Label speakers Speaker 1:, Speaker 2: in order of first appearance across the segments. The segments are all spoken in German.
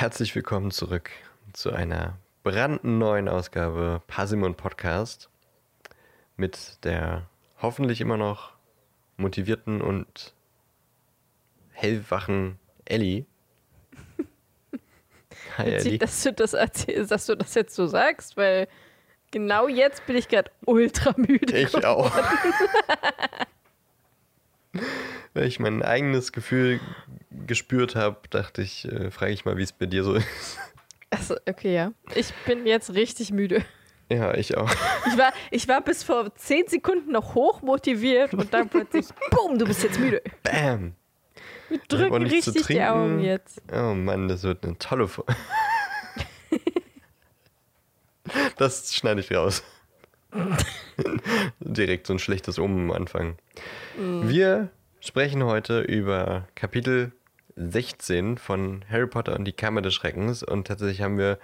Speaker 1: herzlich willkommen zurück zu einer brandneuen Ausgabe Parsimon Podcast mit der hoffentlich immer noch motivierten und hellwachen Ellie.
Speaker 2: Hi Ellie. Dass du das erzählst, dass du das jetzt so sagst, weil genau jetzt bin ich gerade ultra müde.
Speaker 1: Ich geworden. auch. weil ich mein eigenes Gefühl gespürt habe, dachte ich, äh, frage ich mal, wie es bei dir so ist.
Speaker 2: Achso, okay, ja. Ich bin jetzt richtig müde.
Speaker 1: Ja, ich auch.
Speaker 2: Ich war, ich war bis vor zehn Sekunden noch hoch motiviert und dann plötzlich, boom, du bist jetzt müde.
Speaker 1: Bam.
Speaker 2: Wir drücken richtig die Augen jetzt.
Speaker 1: Oh Mann, das wird eine tolle Folge. das schneide ich raus. Direkt so ein schlechtes Um am Anfang. Mhm. Wir sprechen heute über Kapitel 16 von Harry Potter und die Kammer des Schreckens und tatsächlich haben wir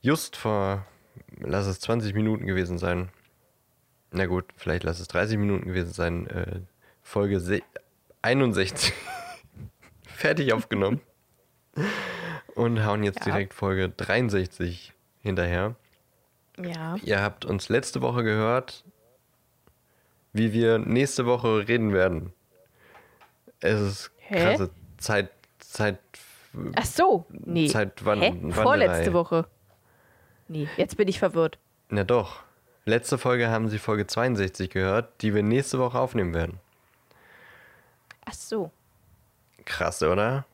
Speaker 1: just vor, lass es 20 Minuten gewesen sein, na gut, vielleicht lass es 30 Minuten gewesen sein, äh, Folge 61 fertig aufgenommen und hauen jetzt ja. direkt Folge 63 hinterher.
Speaker 2: Ja.
Speaker 1: Ihr habt uns letzte Woche gehört, wie wir nächste Woche reden werden. Es ist Hä? krasse Zeit, Zeit.
Speaker 2: Ach so, nee.
Speaker 1: Zeit wann,
Speaker 2: Hä? Vorletzte Woche. Nee, jetzt bin ich verwirrt.
Speaker 1: Na doch. Letzte Folge haben Sie Folge 62 gehört, die wir nächste Woche aufnehmen werden.
Speaker 2: Ach so.
Speaker 1: Krass, oder?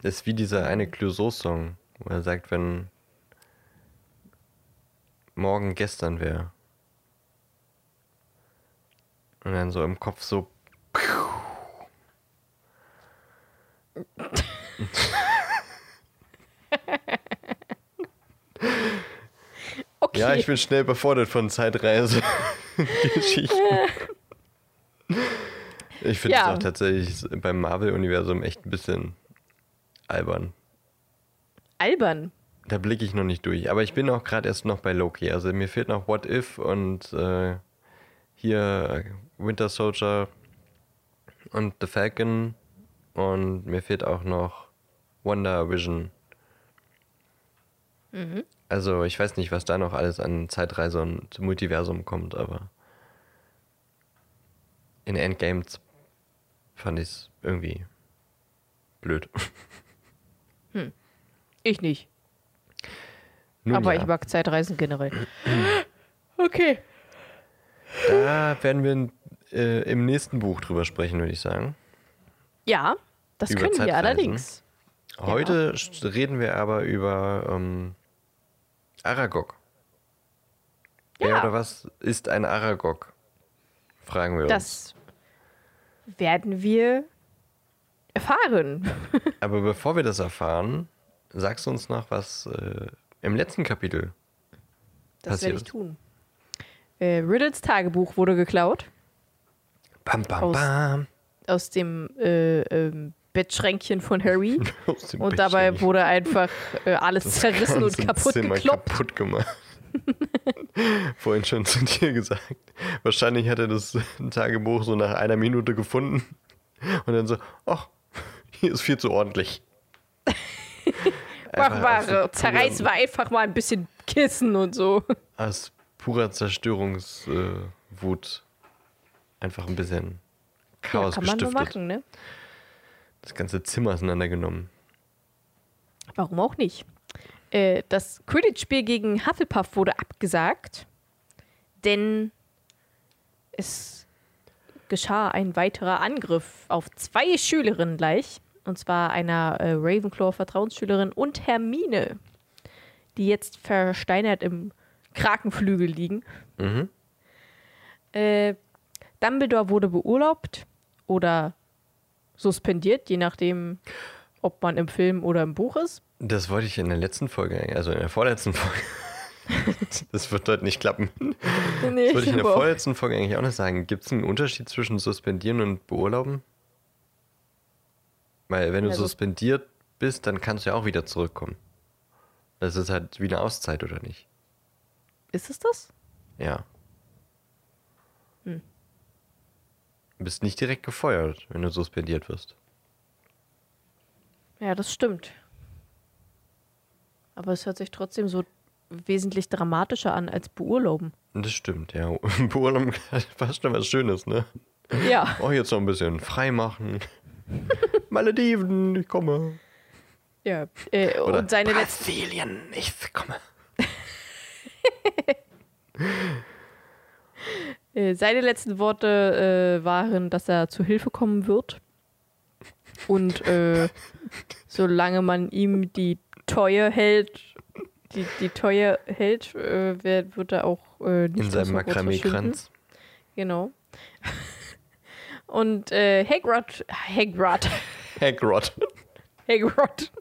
Speaker 1: Das ist wie dieser eine Clouseau-Song, wo er sagt, wenn morgen gestern wäre. Und dann so im Kopf so. okay. Ja, ich bin schnell befordert von Zeitreise-Geschichten. ich finde es ja. auch tatsächlich beim Marvel-Universum echt ein bisschen albern.
Speaker 2: Albern?
Speaker 1: Da blicke ich noch nicht durch. Aber ich bin auch gerade erst noch bei Loki. Also mir fehlt noch What If und äh, hier Winter Soldier und The Falcon und mir fehlt auch noch Wonder Vision. Mhm. Also ich weiß nicht, was da noch alles an Zeitreise und Multiversum kommt, aber in Endgame fand ich es irgendwie blöd.
Speaker 2: Hm. Ich nicht. Nun aber ja. ich mag Zeitreisen generell. okay.
Speaker 1: Da werden wir äh, im nächsten Buch drüber sprechen, würde ich sagen.
Speaker 2: Ja, das über können wir allerdings.
Speaker 1: Heute ja. reden wir aber über ähm, Aragog. Ja. Wer oder was ist ein Aragog? Fragen wir
Speaker 2: das uns. Das werden wir erfahren.
Speaker 1: aber bevor wir das erfahren, sagst du uns noch, was äh, im letzten Kapitel
Speaker 2: das
Speaker 1: passiert.
Speaker 2: Das werde ich tun. Äh, Riddles Tagebuch wurde geklaut.
Speaker 1: Bam, bam, bam.
Speaker 2: Aus, aus dem äh, ähm, Bettschränkchen von Harry. und dabei wurde einfach äh, alles das zerrissen und kaputt Zimmer gekloppt.
Speaker 1: kaputt gemacht. Vorhin schon zu dir gesagt. Wahrscheinlich hat er das Tagebuch so nach einer Minute gefunden und dann so, ach, hier ist viel zu ordentlich.
Speaker 2: Mach mal, zerreiß mal einfach mal ein bisschen Kissen und so.
Speaker 1: Aus purer Zerstörungswut äh, einfach ein bisschen Chaos ja, kann gestiftet. Man machen, ne? Das ganze Zimmer auseinandergenommen.
Speaker 2: Warum auch nicht? Äh, das Quidditch-Spiel gegen Hufflepuff wurde abgesagt, denn es geschah ein weiterer Angriff auf zwei Schülerinnen gleich. Und zwar einer äh, Ravenclaw-Vertrauensschülerin und Hermine, die jetzt versteinert im Krakenflügel liegen. Mhm. Äh, Dumbledore wurde beurlaubt oder suspendiert, je nachdem, ob man im Film oder im Buch ist.
Speaker 1: Das wollte ich in der letzten Folge, also in der vorletzten Folge. das wird dort nicht klappen. Nee, das wollte ich in der vorletzten Folge eigentlich auch noch sagen. Gibt es einen Unterschied zwischen suspendieren und beurlauben? Weil wenn du also, suspendiert bist, dann kannst du ja auch wieder zurückkommen. Das ist halt wie eine Auszeit, oder nicht?
Speaker 2: Ist es das?
Speaker 1: Ja. Hm. Du bist nicht direkt gefeuert, wenn du suspendiert wirst.
Speaker 2: Ja, das stimmt. Aber es hört sich trotzdem so wesentlich dramatischer an als beurlauben.
Speaker 1: Das stimmt, ja. Beurlauben fast schon was Schönes, ne?
Speaker 2: Ja.
Speaker 1: Oh, jetzt noch ein bisschen frei machen. Malediven, ich komme.
Speaker 2: ja. Äh,
Speaker 1: Oder
Speaker 2: und seine letzten.
Speaker 1: Ich komme.
Speaker 2: Äh, seine letzten Worte äh, waren, dass er zu Hilfe kommen wird. Und äh, solange man ihm die Treue hält, die, die Treue hält, äh, wird, er auch äh, nicht
Speaker 1: In seinem
Speaker 2: verschwinden.
Speaker 1: Makramee-Kranz.
Speaker 2: Genau. Und äh, Hagrid, Hagrid,
Speaker 1: Hagrid.
Speaker 2: Hagrid,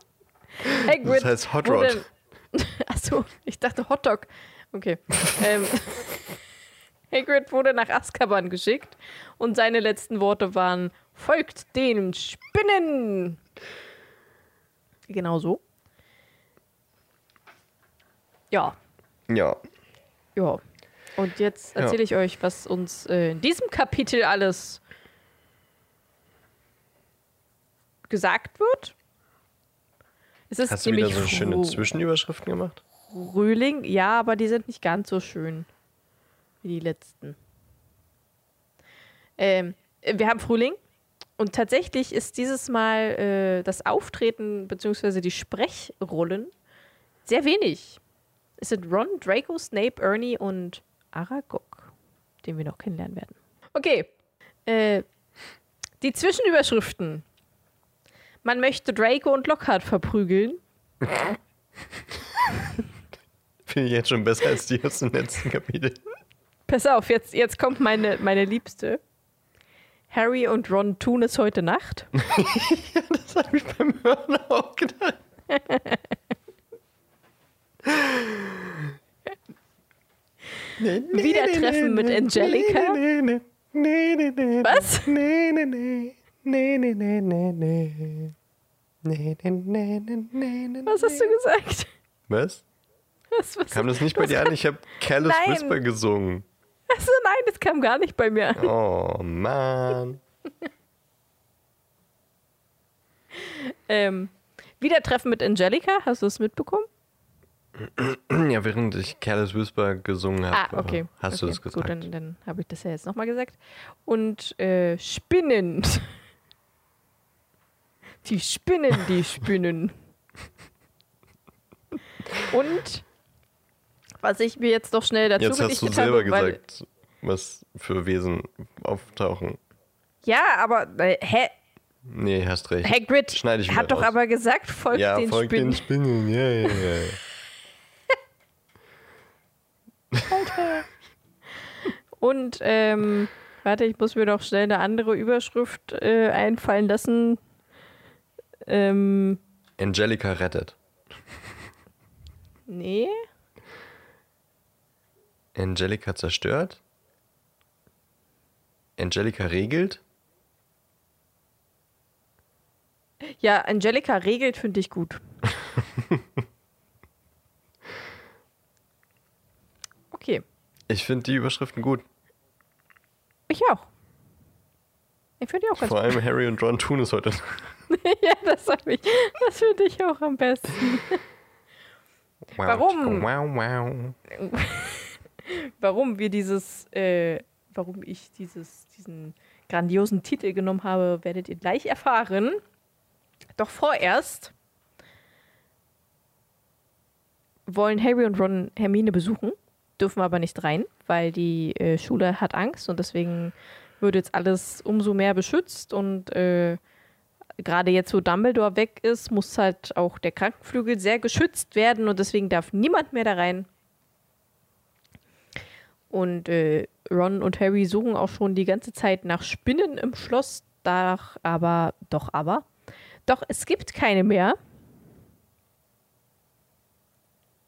Speaker 2: Hagrid
Speaker 1: Das heißt Hot Rod.
Speaker 2: Achso, ich dachte Hotdog. Okay. ähm, Hagrid wurde nach Azkaban geschickt und seine letzten Worte waren: Folgt den Spinnen! Genau so. Ja,
Speaker 1: Ja.
Speaker 2: ja. Und jetzt
Speaker 1: Ja.
Speaker 2: erzähle ich euch, was uns äh, in diesem Kapitel alles gesagt wird. Es ist
Speaker 1: Hast du wieder so schöne Zwischenüberschriften gemacht?
Speaker 2: Frühling, ja, aber die sind nicht ganz so schön wie die letzten. Ähm, äh, wir haben Frühling und tatsächlich ist dieses Mal äh, das Auftreten bzw. die Sprechrollen sehr wenig. Es sind Ron, Draco, Snape, Ernie und Aragog, den wir noch kennenlernen werden. Okay. Äh, die Zwischenüberschriften. Man möchte Draco und Lockhart verprügeln.
Speaker 1: Finde ich jetzt schon besser als die aus dem letzten Kapitel.
Speaker 2: Pass auf, jetzt, jetzt kommt meine, meine Liebste. Harry und Ron tun es heute Nacht.
Speaker 1: Das habe ich beim Hören auch gedacht.
Speaker 2: Wiedertreffen mit Angelica. Was?
Speaker 1: Nee, nee, nee. Nee, nee, nee, nee, nee. Nee, nee, nee, nee, nee, nee,
Speaker 2: Was hast du gesagt?
Speaker 1: Was?
Speaker 2: Was, was,
Speaker 1: Kam das nicht bei dir an? Ich habe Careless
Speaker 2: Nein.
Speaker 1: Whisper gesungen.
Speaker 2: Achso, nein, das kam gar nicht bei mir an.
Speaker 1: Oh, Mann.
Speaker 2: Ähm, Wiedertreffen mit Angelica, hast du es mitbekommen?
Speaker 1: Ja, während ich Careless Whisper gesungen
Speaker 2: Ah,
Speaker 1: habe,
Speaker 2: okay.
Speaker 1: hast
Speaker 2: okay.
Speaker 1: du es gesagt.
Speaker 2: Gut, dann, dann habe ich das ja jetzt nochmal gesagt. Und äh, Spinnen. Die Spinnen, die Spinnen. Und was ich mir jetzt noch schnell dazu
Speaker 1: Jetzt hast du selber
Speaker 2: habe,
Speaker 1: gesagt, was für Wesen auftauchen.
Speaker 2: Ja, aber äh, hä,
Speaker 1: Nee, hast recht.
Speaker 2: Hagrid
Speaker 1: Schneide ich
Speaker 2: hat doch
Speaker 1: raus.
Speaker 2: aber gesagt, folgt
Speaker 1: ja,
Speaker 2: den
Speaker 1: folgt
Speaker 2: Spinnen.
Speaker 1: den Spinnen. Ja, ja, ja.
Speaker 2: Und ähm, warte, ich muss mir doch schnell eine andere Überschrift äh, einfallen lassen. Ähm,
Speaker 1: Angelica rettet.
Speaker 2: nee.
Speaker 1: Angelica zerstört. Angelica regelt.
Speaker 2: Ja, Angelica regelt, finde ich gut. okay,
Speaker 1: Ich finde die Überschriften gut.
Speaker 2: ich auch. Ich finde die auch ganz
Speaker 1: Vor
Speaker 2: gut.
Speaker 1: allem Harry und Ron tun es heute.
Speaker 2: ja, das hab ich. Das finde ich auch am besten. Warum?
Speaker 1: Wow, wow.
Speaker 2: Warum wir dieses, äh, warum ich dieses, diesen grandiosen Titel genommen habe, werdet ihr gleich erfahren. Doch vorerst wollen Harry und Ron Hermine besuchen, dürfen aber nicht rein, weil die äh, Schule hat Angst und deswegen wird jetzt alles umso mehr beschützt und äh, gerade jetzt, wo Dumbledore weg ist, muss halt auch der Krankenflügel sehr geschützt werden und deswegen darf niemand mehr da rein. Und äh, Ron und Harry suchen auch schon die ganze Zeit nach Spinnen im Schloss. Doch, aber, doch, aber. Doch, es gibt keine mehr.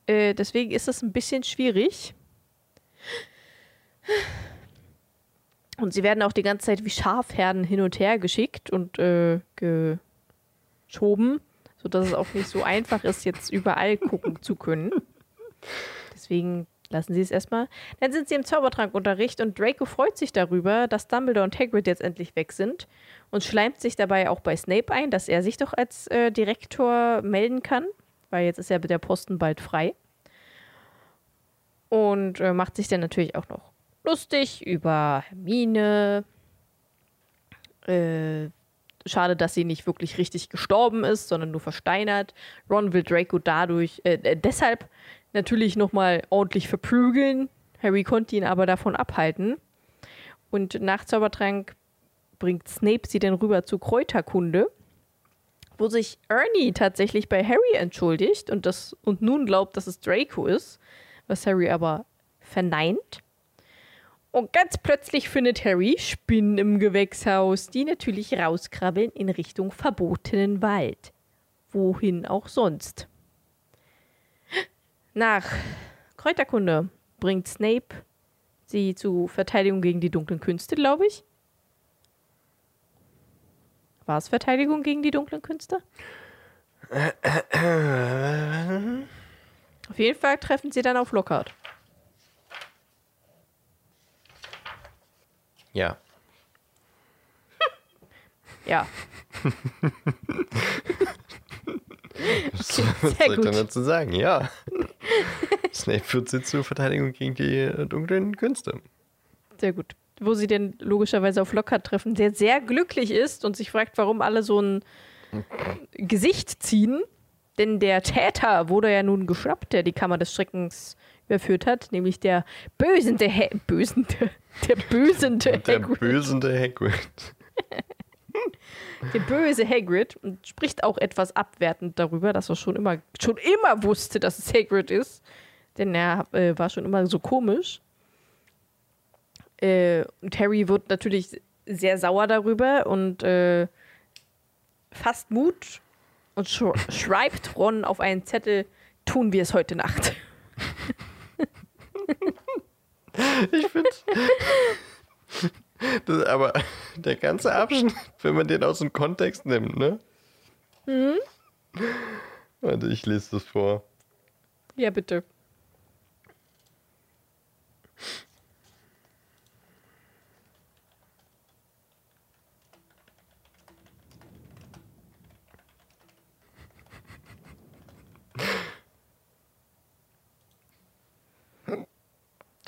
Speaker 2: Äh, deswegen ist es ein bisschen schwierig. Und sie werden auch die ganze Zeit wie Schafherden hin und her geschickt und äh, geschoben, sodass es auch nicht so einfach ist, jetzt überall gucken zu können. Deswegen lassen sie es erstmal. Dann sind sie im Zaubertrankunterricht und Draco freut sich darüber, dass Dumbledore und Hagrid jetzt endlich weg sind und schleimt sich dabei auch bei Snape ein, dass er sich doch als äh, Direktor melden kann, weil jetzt ist ja der Posten bald frei. Und äh, macht sich dann natürlich auch noch lustig über Hermine. Äh, schade, dass sie nicht wirklich richtig gestorben ist, sondern nur versteinert. Ron will Draco dadurch, äh, äh deshalb natürlich nochmal ordentlich verprügeln. Harry konnte ihn aber davon abhalten. Und nach Zaubertrank bringt Snape sie dann rüber zu Kräuterkunde, wo sich Ernie tatsächlich bei Harry entschuldigt und, das, und nun glaubt, dass es Draco ist, was Harry aber verneint. Und ganz plötzlich findet Harry Spinnen im Gewächshaus, die natürlich rauskrabbeln in Richtung verbotenen Wald. Wohin auch sonst. Nach Kräuterkunde bringt Snape sie zu Verteidigung gegen die dunklen Künste, glaube ich. War es Verteidigung gegen die dunklen Künste? auf jeden Fall treffen sie dann auf Lockhart.
Speaker 1: Ja.
Speaker 2: Ja.
Speaker 1: Was soll ich dann dazu sagen? Ja. Snape führt sie zur Verteidigung gegen die äh, dunklen Künste.
Speaker 2: Sehr gut. Wo sie denn logischerweise auf Lockhart treffen, der sehr glücklich ist und sich fragt, warum alle so ein Gesicht ziehen. Denn der Täter wurde ja nun geschnappt, der die Kammer des Schreckens überführt hat, nämlich der bösende, ha bösende, der bösende
Speaker 1: Hagrid. Der bösende Hagrid.
Speaker 2: der böse Hagrid und spricht auch etwas abwertend darüber, dass er schon immer, schon immer wusste, dass es Hagrid ist. Denn er äh, war schon immer so komisch. Äh, und Harry wird natürlich sehr sauer darüber und äh, fasst Mut und sch schreibt Ron auf einen Zettel, tun wir es heute Nacht.
Speaker 1: ich finde. aber der ganze Abschnitt, wenn man den aus dem Kontext nimmt, ne? Mhm. Warte, ich lese das vor.
Speaker 2: Ja, bitte.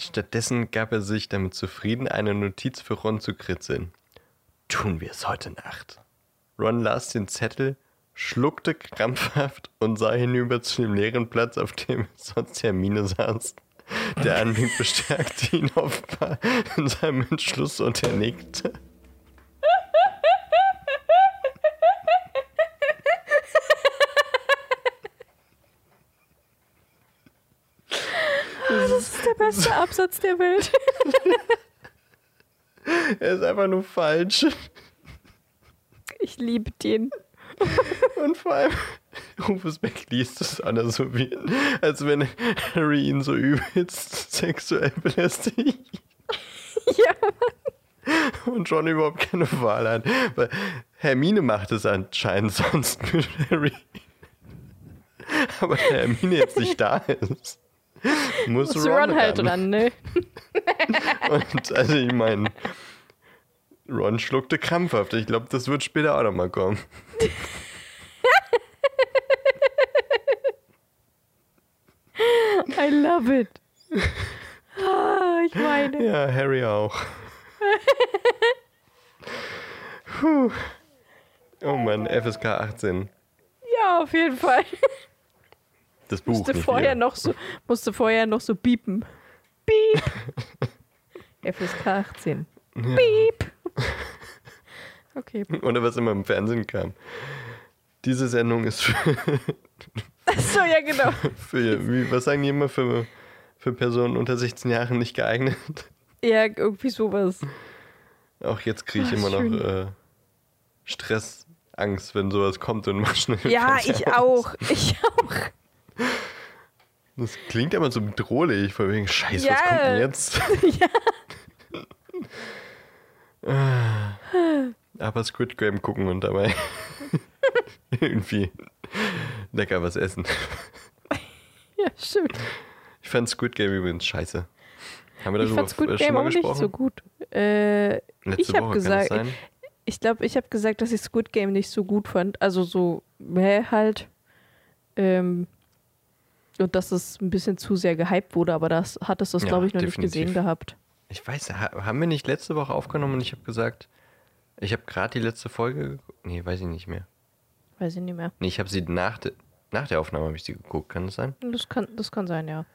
Speaker 1: Stattdessen gab er sich damit zufrieden, eine Notiz für Ron zu kritzeln. Tun wir es heute Nacht. Ron las den Zettel, schluckte krampfhaft und sah hinüber zu dem leeren Platz, auf dem sonst Hermine saß. Der Anblick bestärkte ihn offenbar in seinem Entschluss und er nickte.
Speaker 2: Der beste Absatz der Welt.
Speaker 1: er ist einfach nur falsch.
Speaker 2: Ich liebe den.
Speaker 1: Und vor allem, Rufus Beck liest es alle so wie, als wenn Harry ihn so übelst sexuell belästigt. Ja. Und John überhaupt keine Wahl hat. Weil Hermine macht es anscheinend sonst mit Harry. Aber Hermine jetzt nicht da ist. Muss, Muss Ron, Ron halt ran, ne? Und also ich meine, Ron schluckte krampfhaft. Ich glaube, das wird später auch nochmal kommen.
Speaker 2: I love it. Ah, ich meine.
Speaker 1: Ja, Harry auch. Puh. Oh Mann, FSK 18.
Speaker 2: Ja, auf jeden Fall.
Speaker 1: Das Buch.
Speaker 2: Musste, vorher wieder. noch so, musste vorher noch so biepen. Piep. FSK 18. Ja. Piep. Okay.
Speaker 1: Oder was immer im Fernsehen kam. Diese Sendung ist für.
Speaker 2: Achso, ja, genau.
Speaker 1: Für, wie, was sagen die immer für, für Personen unter 16 Jahren nicht geeignet?
Speaker 2: Ja, irgendwie sowas.
Speaker 1: Auch jetzt kriege ich Ach, immer schön. noch äh, Stress, Angst, wenn sowas kommt und mach schnell.
Speaker 2: Ja, ich auch. Ich auch.
Speaker 1: Das klingt immer so bedrohlich, vor wegen Scheiße, was kommt denn jetzt? ja. Aber Squid Game gucken und dabei irgendwie lecker was essen.
Speaker 2: Ja, stimmt.
Speaker 1: Ich fand Squid Game übrigens scheiße. Haben wir
Speaker 2: Ich
Speaker 1: darüber
Speaker 2: fand Squid
Speaker 1: schon
Speaker 2: Game
Speaker 1: mal
Speaker 2: auch nicht so gut. Äh, ich hab
Speaker 1: Woche
Speaker 2: gesagt- ich glaube, ich habe gesagt, dass ich Squid Game nicht so gut fand. Also so, hä, halt. Ähm, und dass es ein bisschen zu sehr gehypt wurde, aber das hattest du,
Speaker 1: Ja,
Speaker 2: glaube ich, noch
Speaker 1: definitiv.
Speaker 2: nicht gesehen gehabt.
Speaker 1: Ich weiß, ha- haben wir nicht letzte Woche aufgenommen und ich habe gesagt, ich habe gerade die letzte Folge geguckt. Nee, weiß ich nicht mehr.
Speaker 2: Weiß ich nicht mehr.
Speaker 1: Nee, ich habe sie nach, de nach der Aufnahme habe ich sie geguckt, kann das sein?
Speaker 2: Das kann, das kann sein, ja.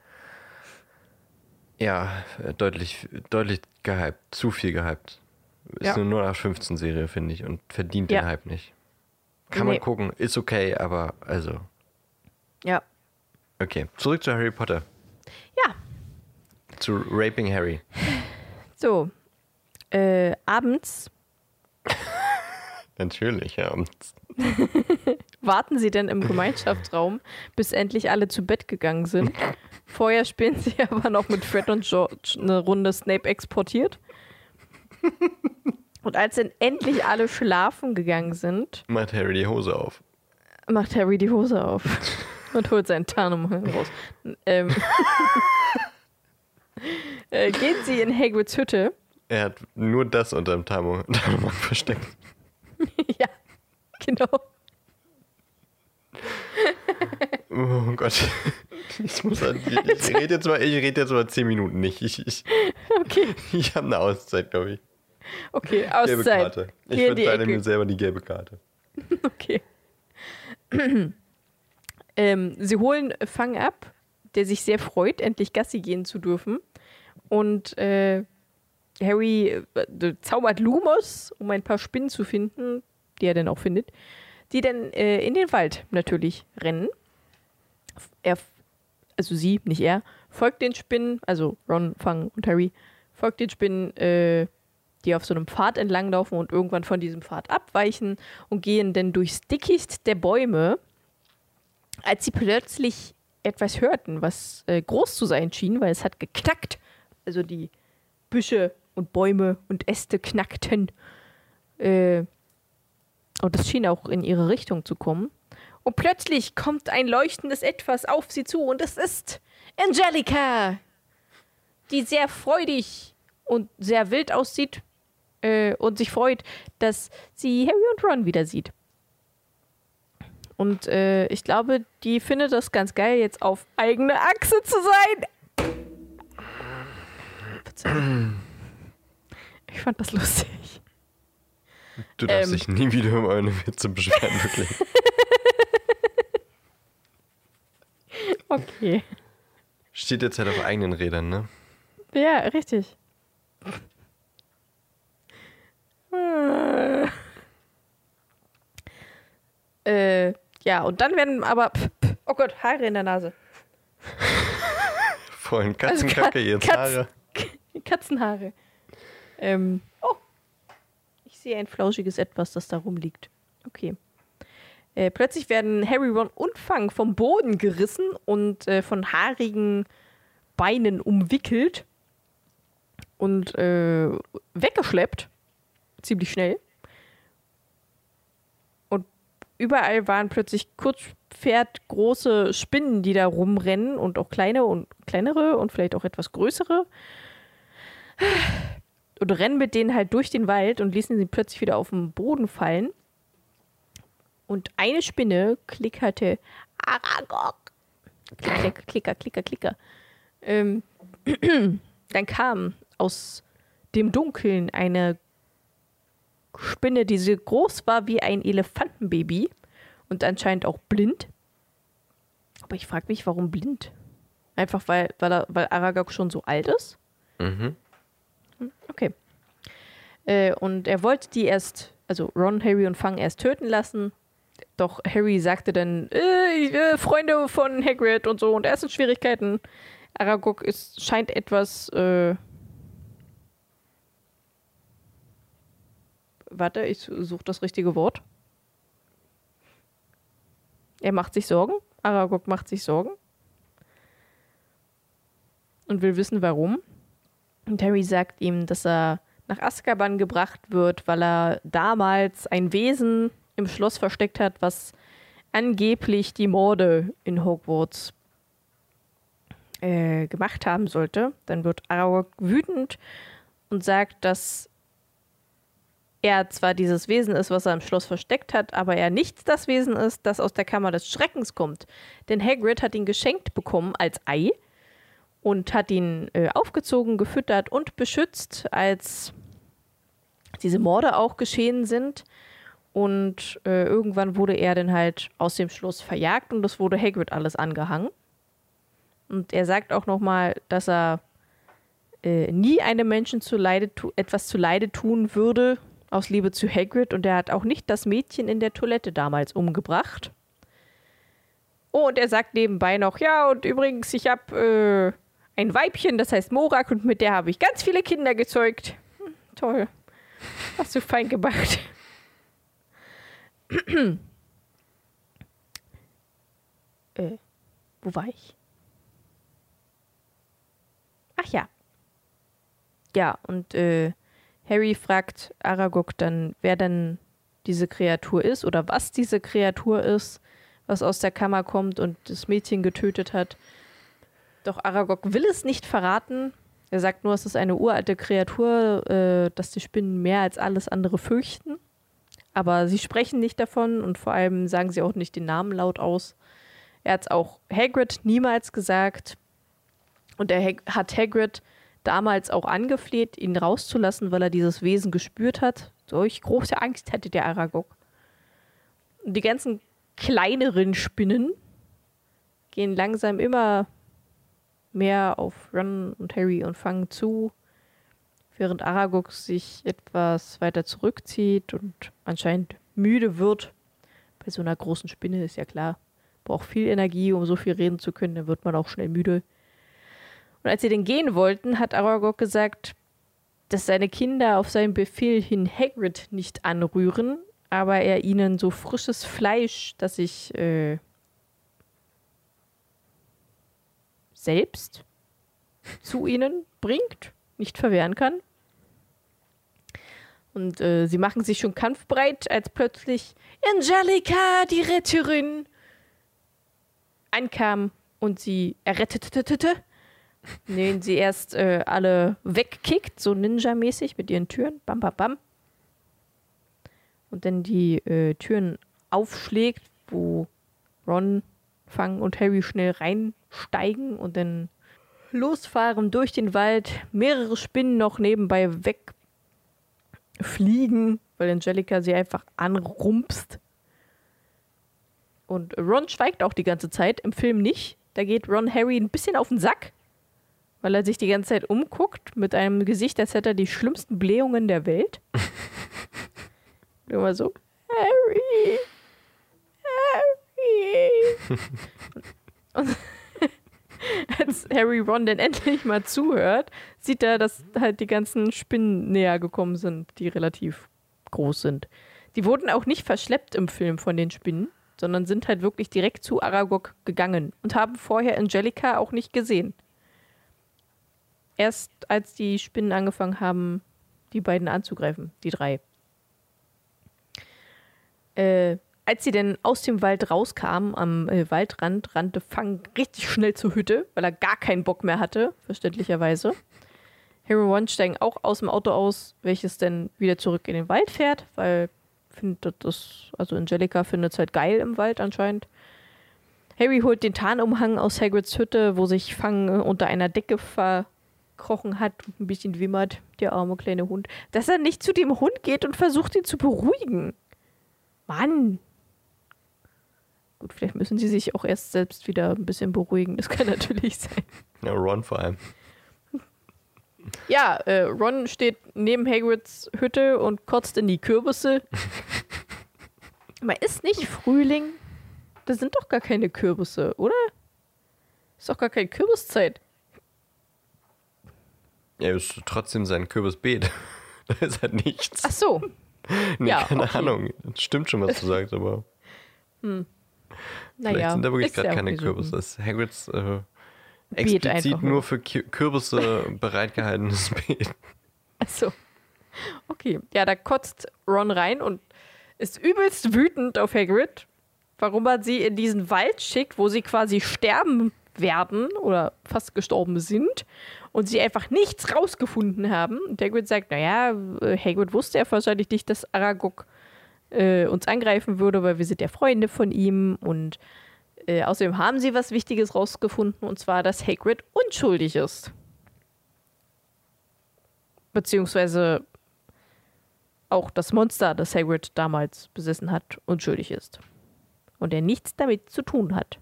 Speaker 1: Ja, äh, deutlich, deutlich gehypt. Zu viel gehypt. Ist
Speaker 2: Ja.
Speaker 1: eine 0815 Serie, finde ich, und verdient
Speaker 2: Ja.
Speaker 1: den Hype nicht. Kann
Speaker 2: Nee.
Speaker 1: man gucken, ist okay, aber also.
Speaker 2: Ja.
Speaker 1: Okay, zurück zu Harry Potter.
Speaker 2: Ja,
Speaker 1: Zu Raping Harry.
Speaker 2: so. Äh, abends
Speaker 1: Natürlich. Und
Speaker 2: warten sie dann im Gemeinschaftsraum, bis endlich alle zu Bett gegangen sind. Vorher spielen sie aber noch mit Fred und George eine Runde Snape exportiert. Und als dann endlich alle schlafen gegangen sind,
Speaker 1: macht Harry die Hose auf.
Speaker 2: macht Harry die Hose auf und holt seinen Tarnumhang raus. Ähm, äh, gehen sie in Hagrids Hütte.
Speaker 1: Er hat nur das unterm Tarnumhang Tarnumhang versteckt.
Speaker 2: ja, genau.
Speaker 1: Oh Gott. Ich muss halt, ich, ich rede jetzt mal, ich rede jetzt mal 10 Minuten nicht. Ich, ich,
Speaker 2: Okay,
Speaker 1: ich habe eine Auszeit, glaube ich.
Speaker 2: okay,
Speaker 1: Gelbe
Speaker 2: Auszeit.
Speaker 1: Karte. Ich verteile mir selber die gelbe Karte.
Speaker 2: Okay. ähm, sie holen Fang ab, der sich sehr freut, endlich Gassi gehen zu dürfen. Und äh, Harry äh, zaubert Lumos, um ein paar Spinnen zu finden, die er dann auch findet, die dann äh, in den Wald natürlich rennen. Er, also sie, nicht er, folgt den Spinnen, also Ron, Fang und Harry, folgt den Spinnen, äh, die auf so einem Pfad entlanglaufen und irgendwann von diesem Pfad abweichen und gehen dann durchs Dickicht der Bäume, als sie plötzlich etwas hörten, was äh, groß zu sein schien, weil es hat geknackt. Also die Büsche und Bäume und Äste knackten. Äh, und es schien auch in ihre Richtung zu kommen. Und plötzlich kommt ein leuchtendes Etwas auf sie zu und es ist Angelica, die sehr freudig und sehr wild aussieht äh, und sich freut, dass sie Harry und Ron wieder sieht. Und äh, ich glaube, die findet das ganz geil, jetzt auf eigene Achse zu sein. Ich fand das lustig.
Speaker 1: Du darfst
Speaker 2: Ähm.
Speaker 1: dich nie wieder um meine Witze beschweren, wirklich.
Speaker 2: Okay.
Speaker 1: Steht jetzt halt auf eigenen Rädern, ne?
Speaker 2: Ja, richtig. Äh, ja, und dann werden aber. Oh Gott, Haare in der Nase.
Speaker 1: Vorhin
Speaker 2: Also
Speaker 1: Katzenkacke,
Speaker 2: Ka-
Speaker 1: jetzt
Speaker 2: Katz-
Speaker 1: Haare.
Speaker 2: Katzenhaare. Ähm, oh. Ich sehe ein flauschiges Etwas, das da rumliegt. Okay. Äh, plötzlich werden Harry, Ron und Fang vom Boden gerissen und äh, von haarigen Beinen umwickelt und äh, weggeschleppt. Ziemlich schnell. Überall waren plötzlich kurzpferdgroße Spinnen, die da rumrennen und auch kleine und kleinere und vielleicht auch etwas größere. Und rennen mit denen halt durch den Wald und ließen sie plötzlich wieder auf den Boden fallen. Und eine Spinne klickerte Aragog. Klick, klicker, klicker, klicker. Ähm, dann kam aus dem Dunkeln eine Spinne, die so groß war wie ein Elefantenbaby und anscheinend auch blind. Aber ich frage mich, warum blind? Einfach weil, weil, er, weil Aragog schon so alt ist?
Speaker 1: Mhm.
Speaker 2: Okay. Äh, und er wollte die erst, also Ron, Harry und Fang erst töten lassen. Doch Harry sagte dann, äh, äh, Freunde von Hagrid und so und er ist in Schwierigkeiten. Aragog ist, scheint etwas, äh, warte, ich suche das richtige Wort. Er macht sich Sorgen. Aragog macht sich Sorgen. Und will wissen, warum. Und Harry sagt ihm, dass er nach Azkaban gebracht wird, weil er damals ein Wesen im Schloss versteckt hat, was angeblich die Morde in Hogwarts äh, gemacht haben sollte. Dann wird Aragog wütend und sagt, dass er zwar dieses Wesen ist, was er im Schloss versteckt hat, aber er nicht das Wesen ist, das aus der Kammer des Schreckens kommt. Denn Hagrid hat ihn geschenkt bekommen als Ei und hat ihn äh, aufgezogen, gefüttert und beschützt, als diese Morde auch geschehen sind. Und äh, irgendwann wurde er dann halt aus dem Schloss verjagt und das wurde Hagrid alles angehangen. Und er sagt auch nochmal, dass er äh, nie einem Menschen zu Leide etwas zu Leide tun würde, aus Liebe zu Hagrid. Und er hat auch nicht das Mädchen in der Toilette damals umgebracht. Oh, und er sagt nebenbei noch, ja, und übrigens, ich habe äh, ein Weibchen, das heißt Morak, und mit der habe ich ganz viele Kinder gezeugt. Hm, toll. Hast du fein gemacht. äh, wo war ich? Ach ja. Ja, und äh, Harry fragt Aragog dann, wer denn diese Kreatur ist oder was diese Kreatur ist, was aus der Kammer kommt und das Mädchen getötet hat. Doch Aragog will es nicht verraten. Er sagt nur, es ist eine uralte Kreatur, äh, dass die Spinnen mehr als alles andere fürchten. Aber sie sprechen nicht davon und vor allem sagen sie auch nicht den Namen laut aus. Er hat es auch Hagrid niemals gesagt. Und er hat Hagrid damals auch angefleht, ihn rauszulassen, weil er dieses Wesen gespürt hat. Solch große Angst hatte der Aragog. Und die ganzen kleineren Spinnen gehen langsam immer mehr auf Ron und Harry und fangen zu, während Aragog sich etwas weiter zurückzieht und anscheinend müde wird. Bei so einer großen Spinne ist ja klar, braucht viel Energie, um so viel reden zu können, dann wird man auch schnell müde. Und als sie denn gehen wollten, hat Aragog gesagt, dass seine Kinder auf seinen Befehl hin Hagrid nicht anrühren, aber er ihnen so frisches Fleisch, das ich äh, selbst zu ihnen bringt, nicht verwehren kann. Und äh, sie machen sich schon kampfbereit, als plötzlich Angelika, die Retterin, ankam und sie errettete indem sie erst äh, alle wegkickt, so Ninja-mäßig mit ihren Türen. Bam, bam, bam. Und dann die äh, Türen aufschlägt, wo Ron, Fang und Harry schnell reinsteigen und dann losfahren durch den Wald. Mehrere Spinnen noch nebenbei wegfliegen, weil Angelika sie einfach anrumpst. Und Ron schweigt auch die ganze Zeit, im Film nicht. Da geht Ron Harry ein bisschen auf den Sack weil er sich die ganze Zeit umguckt mit einem Gesicht, als hätte er die schlimmsten Blähungen der Welt. Immer so, Harry, Harry. Und als Harry Ron dann endlich mal zuhört, sieht er, dass halt die ganzen Spinnen näher gekommen sind, die relativ groß sind. Die wurden auch nicht verschleppt im Film von den Spinnen, sondern sind halt wirklich direkt zu Aragog gegangen und haben vorher Angelika auch nicht gesehen erst als die Spinnen angefangen haben, die beiden anzugreifen, die drei. Äh, als sie denn aus dem Wald rauskamen, am äh, Waldrand, rannte Fang richtig schnell zur Hütte, weil er gar keinen Bock mehr hatte, verständlicherweise. Harry und Ron steigen auch aus dem Auto aus, welches dann wieder zurück in den Wald fährt, weil findet das, also Angelika findet es halt geil im Wald anscheinend. Harry holt den Tarnumhang aus Hagrids Hütte, wo sich Fang äh, unter einer Decke ver gekrochen hat und ein bisschen wimmert, der arme kleine Hund, dass er nicht zu dem Hund geht und versucht, ihn zu beruhigen. Mann. Gut, vielleicht müssen sie sich auch erst selbst wieder ein bisschen beruhigen. Das kann natürlich sein.
Speaker 1: Ja, Ron vor allem.
Speaker 2: Ja, äh, Ron steht neben Hagrids Hütte und kotzt in die Kürbisse. Aber ist nicht Frühling? Da sind doch gar keine Kürbisse, oder? Ist doch gar keine Kürbiszeit.
Speaker 1: Ja, ist trotzdem sein Kürbisbeet. da ist halt nichts.
Speaker 2: Ach so.
Speaker 1: nee, ja, keine okay. Ahnung. Das stimmt schon, was du sagst, aber. Hm. Vielleicht naja, sind da wirklich gerade keine Kürbisse. Das ist Hagrids äh, explizit nur für Kürbisse bereitgehaltenes Beet.
Speaker 2: Ach so. Okay. Ja, da kotzt Ron rein und ist übelst wütend auf Hagrid, warum er sie in diesen Wald schickt, wo sie quasi sterben werden oder fast gestorben sind und sie einfach nichts rausgefunden haben. Und Hagrid sagt, naja, äh, Hagrid wusste ja wahrscheinlich nicht, dass Aragog äh, uns angreifen würde, weil wir sind ja Freunde von ihm und äh, außerdem haben sie was Wichtiges rausgefunden und zwar, dass Hagrid unschuldig ist. Beziehungsweise auch das Monster, das Hagrid damals besessen hat, unschuldig ist. Und er nichts damit zu tun hat.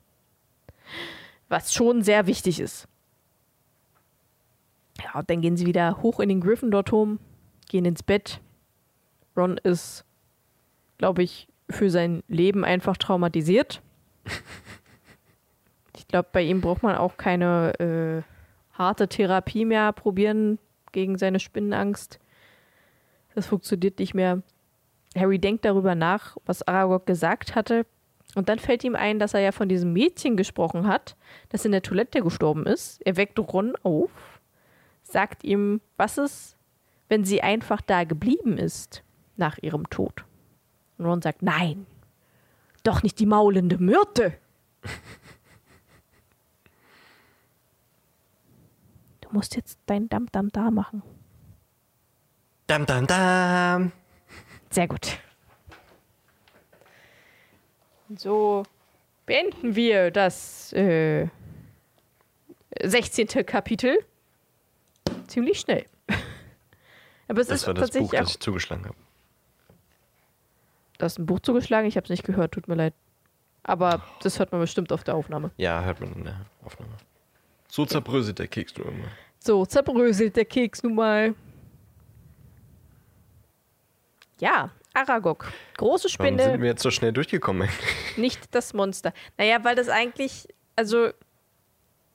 Speaker 2: Was schon sehr wichtig ist. Ja, und dann gehen sie wieder hoch in den Gryffindor-Turm, gehen ins Bett. Ron ist, glaube ich, für sein Leben einfach traumatisiert. Ich glaube, bei ihm braucht man auch keine äh, harte Therapie mehr probieren gegen seine Spinnenangst. Das funktioniert nicht mehr. Harry denkt darüber nach, was Aragog gesagt hatte. Und dann fällt ihm ein, dass er ja von diesem Mädchen gesprochen hat, das in der Toilette gestorben ist. Er weckt Ron auf, sagt ihm, was ist, wenn sie einfach da geblieben ist nach ihrem Tod. Und Ron sagt, nein, doch nicht die maulende Myrte. Du musst jetzt dein Dam Dam da machen.
Speaker 1: Dam, dam, dam.
Speaker 2: Sehr gut. Und so beenden wir das äh, 16. Kapitel. Ziemlich schnell. Aber es
Speaker 1: Das
Speaker 2: ist
Speaker 1: war das Buch, das ich zugeschlagen habe.
Speaker 2: Du hast ein Buch zugeschlagen, ich habe es nicht gehört, tut mir leid. Aber das hört man bestimmt auf der Aufnahme.
Speaker 1: Ja, hört man in der Aufnahme. So zerbröselt der Keks nur immer.
Speaker 2: So, zerbröselt der Keks nun mal. Ja, Aragog. Große
Speaker 1: Warum
Speaker 2: Spinne.
Speaker 1: sind wir jetzt so schnell durchgekommen?
Speaker 2: nicht das Monster. Naja, weil das eigentlich, also,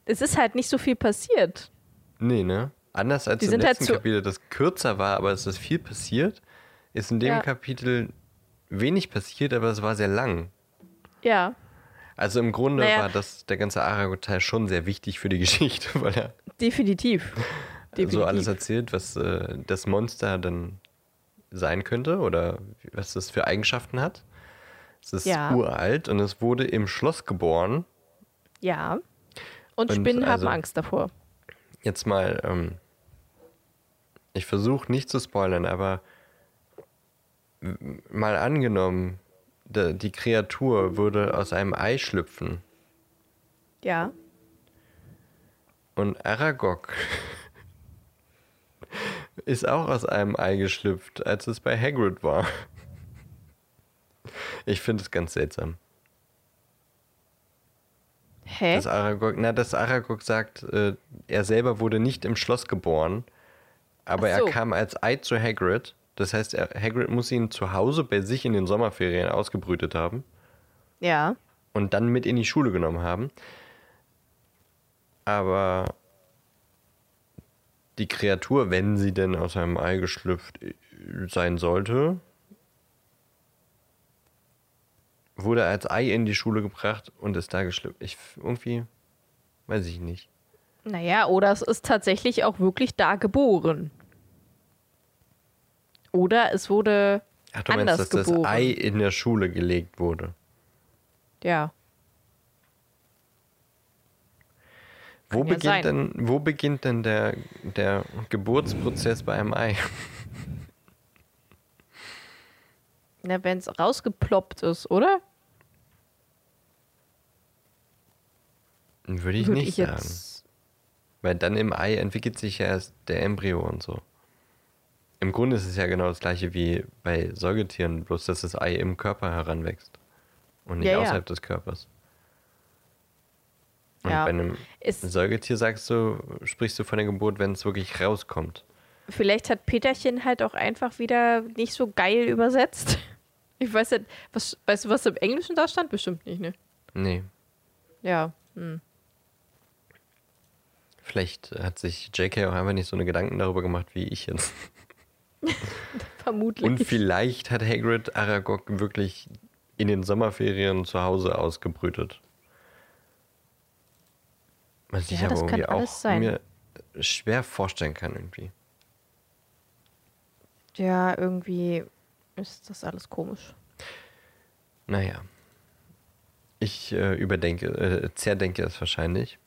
Speaker 2: es ist halt nicht so viel passiert.
Speaker 1: nee, ne? Anders als
Speaker 2: Die
Speaker 1: im
Speaker 2: halt
Speaker 1: letzten
Speaker 2: zu-
Speaker 1: Kapitel, das kürzer war, aber es ist viel passiert, ist in dem
Speaker 2: Ja.
Speaker 1: Kapitel wenig passiert, aber es war sehr lang.
Speaker 2: Ja,
Speaker 1: Also im Grunde
Speaker 2: Naja.
Speaker 1: war das der ganze Aragog-Teil schon sehr wichtig für die Geschichte, weil er
Speaker 2: definitiv. definitiv.
Speaker 1: so alles erzählt, was äh, das Monster dann sein könnte oder was es für Eigenschaften hat. Es ist
Speaker 2: Ja.
Speaker 1: uralt und es wurde im Schloss geboren.
Speaker 2: Ja. Und,
Speaker 1: Und
Speaker 2: Spinnen
Speaker 1: also-
Speaker 2: haben Angst davor.
Speaker 1: Jetzt mal, ähm, ich versuche nicht zu spoilern, aber mal angenommen, die Kreatur würde aus einem Ei schlüpfen
Speaker 2: Ja.
Speaker 1: und Aragog ist auch aus einem Ei geschlüpft, als es bei Hagrid war. Ich finde es ganz seltsam.
Speaker 2: Hä?
Speaker 1: Dass Aragog, na, dass Aragog sagt, äh, er selber wurde nicht im Schloss geboren, aber
Speaker 2: so.
Speaker 1: er kam als Ei zu Hagrid. Das heißt, er, Hagrid muss ihn zu Hause bei sich in den Sommerferien ausgebrütet haben
Speaker 2: Ja.
Speaker 1: und dann mit in die Schule genommen haben. Aber die Kreatur, wenn sie denn aus einem Ei geschlüpft äh, sein sollte, wurde als Ei in die Schule gebracht und ist da geschlüpft. Ich irgendwie weiß ich nicht.
Speaker 2: Naja, oder es ist tatsächlich auch wirklich da geboren. Oder es wurde
Speaker 1: Ach, du
Speaker 2: anders
Speaker 1: meinst, dass
Speaker 2: geboren.
Speaker 1: das Ei in der Schule gelegt wurde.
Speaker 2: Ja.
Speaker 1: Wo
Speaker 2: Kann
Speaker 1: beginnt, denn, wo beginnt denn der, der Geburtsprozess bei einem Ei?
Speaker 2: Na, wenn es rausgeploppt ist, oder?
Speaker 1: Würde ich
Speaker 2: Würd
Speaker 1: nicht sagen. Weil dann im Ei entwickelt sich ja erst der Embryo und so. Im Grunde ist es ja genau das gleiche wie bei Säugetieren, bloß dass das Ei im Körper heranwächst und nicht
Speaker 2: Ja, ja.
Speaker 1: außerhalb des Körpers. Und
Speaker 2: Ja.
Speaker 1: bei einem
Speaker 2: Ist,
Speaker 1: Säugetier sagst du, sprichst du von der Geburt, wenn es wirklich rauskommt.
Speaker 2: vielleicht hat Peterchen halt auch einfach wieder nicht so geil übersetzt. Ich weiß nicht, was, weißt du, was im Englischen da stand? Bestimmt nicht, ne?
Speaker 1: Nee,
Speaker 2: Ja. Hm.
Speaker 1: Vielleicht hat sich JK auch einfach nicht so eine Gedanken darüber gemacht wie ich jetzt.
Speaker 2: Vermutlich.
Speaker 1: Und vielleicht hat Hagrid Aragog wirklich in den Sommerferien zu Hause ausgebrütet. Was ich
Speaker 2: Ja,
Speaker 1: aber
Speaker 2: das kann
Speaker 1: irgendwie auch
Speaker 2: sein.
Speaker 1: mir schwer vorstellen kann irgendwie.
Speaker 2: ja, irgendwie ist das alles komisch.
Speaker 1: Naja. Ich äh, überdenke, äh, zerdenke es wahrscheinlich.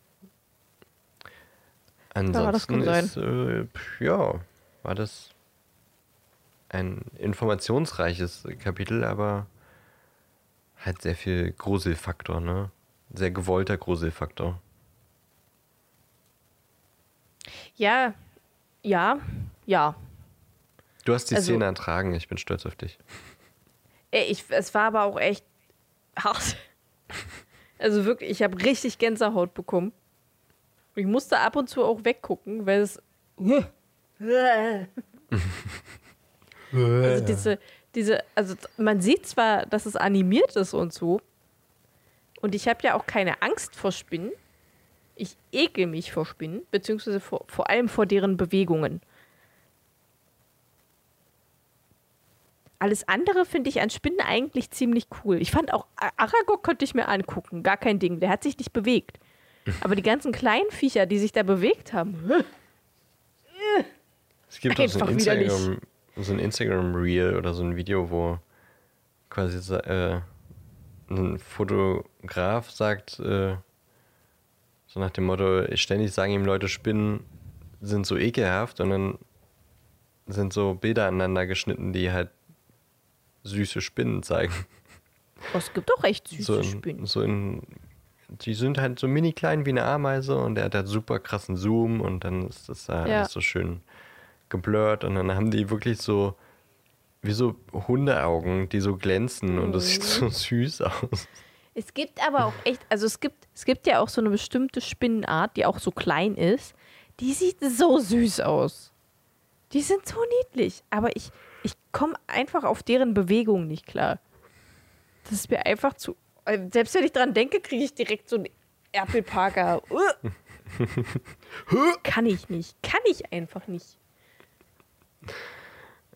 Speaker 1: Ansonsten
Speaker 2: kann
Speaker 1: ist, äh, ja, war das ein informationsreiches Kapitel, aber halt sehr viel Gruselfaktor, ne? Sehr gewollter Gruselfaktor.
Speaker 2: Ja, ja, ja.
Speaker 1: Du hast die
Speaker 2: Also-
Speaker 1: Szene ertragen, ich bin stolz auf dich.
Speaker 2: Ich, es war aber auch echt hart. Also wirklich, ich habe richtig Gänsehaut bekommen. Und ich musste ab und zu auch weggucken, weil es. Also diese, diese, also man sieht zwar, dass es animiert ist und so. Und ich habe ja auch keine Angst vor Spinnen. Ich ekel mich vor Spinnen, beziehungsweise vor, vor allem vor deren Bewegungen. Alles andere finde ich an Spinnen eigentlich ziemlich cool. Ich fand auch, Aragog könnte ich mir angucken, gar kein Ding. Der hat sich nicht bewegt. Aber die ganzen kleinen Viecher, die sich da bewegt haben,
Speaker 1: Es gibt auch so ein. Instagram, so ein Instagram-Reel oder so ein Video, wo quasi äh, ein Fotograf sagt, äh, so nach dem Motto, ständig sagen ihm Leute, Spinnen sind so ekelhaft und dann sind so Bilder aneinander geschnitten, die halt süße Spinnen zeigen.
Speaker 2: oh, es gibt doch echt süße
Speaker 1: So in,
Speaker 2: Spinnen.
Speaker 1: so in, die sind halt so mini klein wie eine Ameise und der hat halt super krassen Zoom und dann ist das da
Speaker 2: Ja.
Speaker 1: alles so schön geblurrt und dann haben die wirklich so wie so Hundeaugen, die so glänzen und das sieht
Speaker 2: Mhm.
Speaker 1: so süß aus.
Speaker 2: Es gibt aber auch echt, also es gibt, es gibt ja auch so eine bestimmte Spinnenart, die auch so klein ist. Die sieht so süß aus. Die sind so niedlich. Aber ich, ich komme einfach auf deren Bewegung nicht klar. Das ist mir einfach zu. Äh, Selbst wenn ich dran denke, kriege ich direkt so einen Erpelparker. Uh. Kann ich nicht. Kann ich einfach nicht.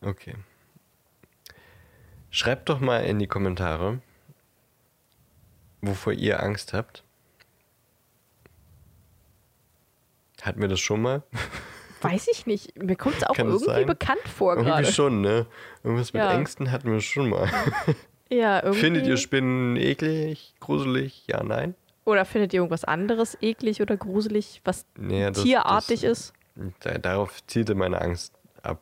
Speaker 1: Okay. Schreibt doch mal in die Kommentare, wovor ihr Angst habt. Hatten wir das schon mal?
Speaker 2: Weiß ich nicht. Mir kommt es auch
Speaker 1: Kann
Speaker 2: irgendwie bekannt vor
Speaker 1: Irgendwie
Speaker 2: gerade.
Speaker 1: schon, ne? Irgendwas mit
Speaker 2: Ja.
Speaker 1: Ängsten hatten wir schon mal.
Speaker 2: Ja, irgendwie.
Speaker 1: Findet ihr Spinnen eklig, gruselig? Ja, nein?
Speaker 2: Oder findet ihr irgendwas anderes eklig oder gruselig, was
Speaker 1: Nee, das-
Speaker 2: tierartig
Speaker 1: das-
Speaker 2: ist?
Speaker 1: Da, darauf zielte meine Angst ab.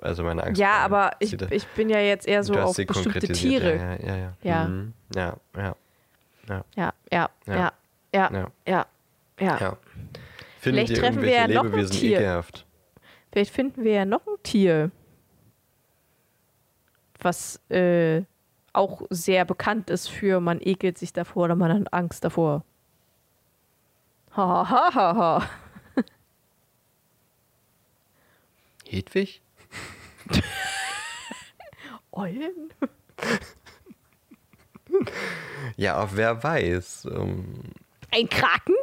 Speaker 1: Also meine Angst.
Speaker 2: Ja, aber ich, ich bin ja jetzt eher so auf bestimmte Tiere.
Speaker 1: Ja, ja, ja.
Speaker 2: Ja.
Speaker 1: Mhm. Ja, ja,
Speaker 2: Ja, ja, ja,
Speaker 1: Ja.
Speaker 2: ja, ja,
Speaker 1: ja.
Speaker 2: ja. Vielleicht treffen wir ja noch ein
Speaker 1: Lebewesen
Speaker 2: Tier.
Speaker 1: ekelhaft?
Speaker 2: Vielleicht finden wir ja noch ein Tier, was äh, auch sehr bekannt ist für man ekelt sich davor oder man hat Angst davor. Ha, ha, ha, ha.
Speaker 1: Hedwig?
Speaker 2: Eulen?
Speaker 1: Ja, auch wer weiß. Ähm,
Speaker 2: Ein Kraken?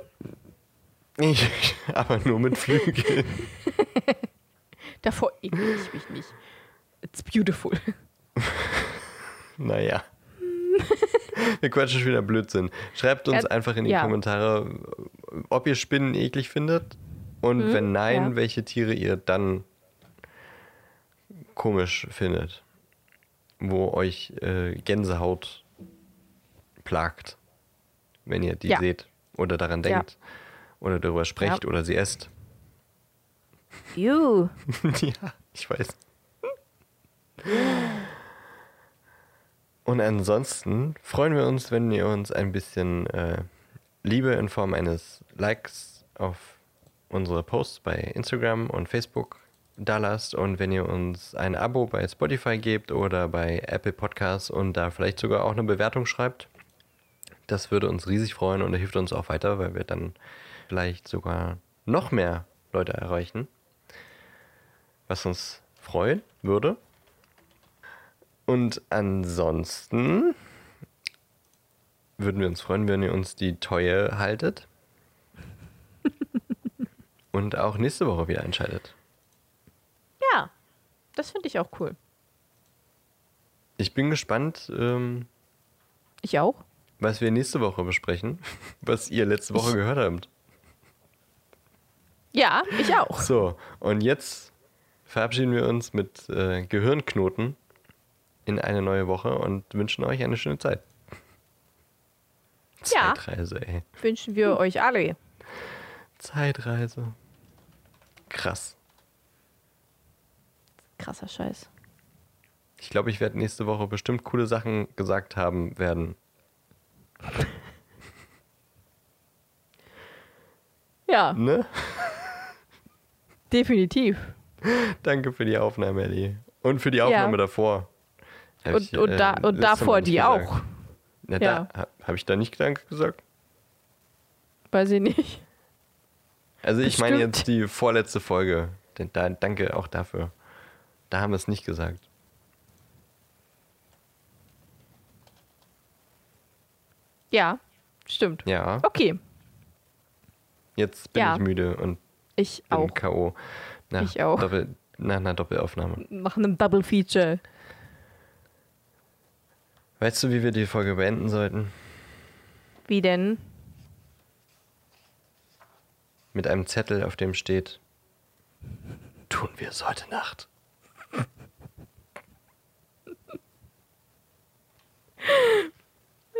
Speaker 1: ich, aber nur mit Flügeln.
Speaker 2: Davor ekel ich mich nicht. It's beautiful.
Speaker 1: Naja. Wir quatschen schon wieder Blödsinn. Schreibt uns
Speaker 2: Ja,
Speaker 1: einfach in die
Speaker 2: ja.
Speaker 1: Kommentare, ob ihr Spinnen eklig findet und wenn nein,
Speaker 2: ja.
Speaker 1: welche Tiere ihr dann komisch findet. Wo euch äh, Gänsehaut plagt, wenn ihr die seht oder daran denkt oder darüber sprecht oder sie esst.
Speaker 2: Ew.
Speaker 1: ja, ich weiß. Und ansonsten freuen wir uns, wenn ihr uns ein bisschen äh, Liebe in Form eines Likes auf unsere Posts bei Instagram und Facebook da lasst und wenn ihr uns ein Abo bei Spotify gebt oder bei Apple Podcasts und da vielleicht sogar auch eine Bewertung schreibt. Das würde uns riesig freuen und hilft uns auch weiter, weil wir dann vielleicht sogar noch mehr Leute erreichen was uns freuen würde. Und ansonsten würden wir uns freuen, wenn ihr uns die Treue haltet. Und auch nächste Woche wieder einschaltet.
Speaker 2: Ja, das finde ich auch cool.
Speaker 1: Ich bin gespannt, ähm,
Speaker 2: Ich auch.
Speaker 1: was wir nächste Woche besprechen, was ihr letzte Woche gehört habt.
Speaker 2: Ja, ich auch.
Speaker 1: So, und jetzt verabschieden wir uns mit äh, Gehirnknoten in eine neue Woche und wünschen euch eine schöne Zeit.
Speaker 2: Ja.
Speaker 1: Zeitreise, ey.
Speaker 2: Wünschen wir euch alle.
Speaker 1: Zeitreise. Krass.
Speaker 2: Krasser Scheiß.
Speaker 1: Ich glaube, ich werde nächste Woche bestimmt coole Sachen gesagt haben werden.
Speaker 2: Ja,
Speaker 1: Ne?
Speaker 2: definitiv.
Speaker 1: Danke für die Aufnahme, Ellie. Und für die Aufnahme davor.
Speaker 2: Und,
Speaker 1: ich,
Speaker 2: und,
Speaker 1: äh,
Speaker 2: da, und davor die
Speaker 1: gesagt.
Speaker 2: auch.
Speaker 1: Na,
Speaker 2: Ja.
Speaker 1: da, Habe ich da nicht Danke gesagt?
Speaker 2: Weiß ich nicht.
Speaker 1: Also ich meine jetzt die vorletzte Folge. Denn da, danke auch dafür. Da haben wir es nicht gesagt.
Speaker 2: Ja, stimmt.
Speaker 1: Ja,
Speaker 2: Okay,
Speaker 1: jetzt bin
Speaker 2: Ja.
Speaker 1: ich müde und
Speaker 2: ich
Speaker 1: bin
Speaker 2: auch.
Speaker 1: K.O. Nach
Speaker 2: Ich auch.
Speaker 1: Doppel, nach einer Doppelaufnahme.
Speaker 2: Nach einem Double Feature.
Speaker 1: Weißt du, wie wir die Folge beenden sollten?
Speaker 2: Wie denn?
Speaker 1: Mit einem Zettel, auf dem steht: Tun wir es heute Nacht.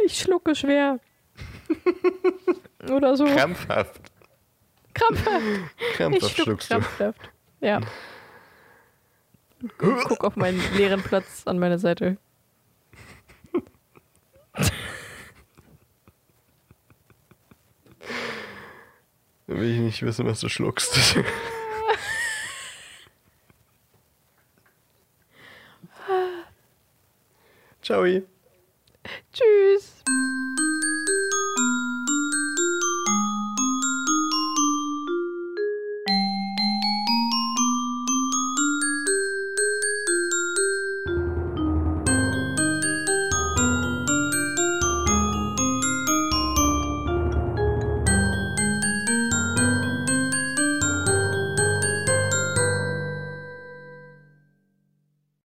Speaker 2: Ich schlucke schwer. Oder so.
Speaker 1: Krampfhaft.
Speaker 2: Krampfhaft. Ich
Speaker 1: Krampfhaft schluckst du.
Speaker 2: krampfhaft. Ja. Gu- Guck auf meinen leeren Platz an meiner Seite.
Speaker 1: Will ich nicht wissen, was du schluckst. Ciao.
Speaker 2: Tschüss.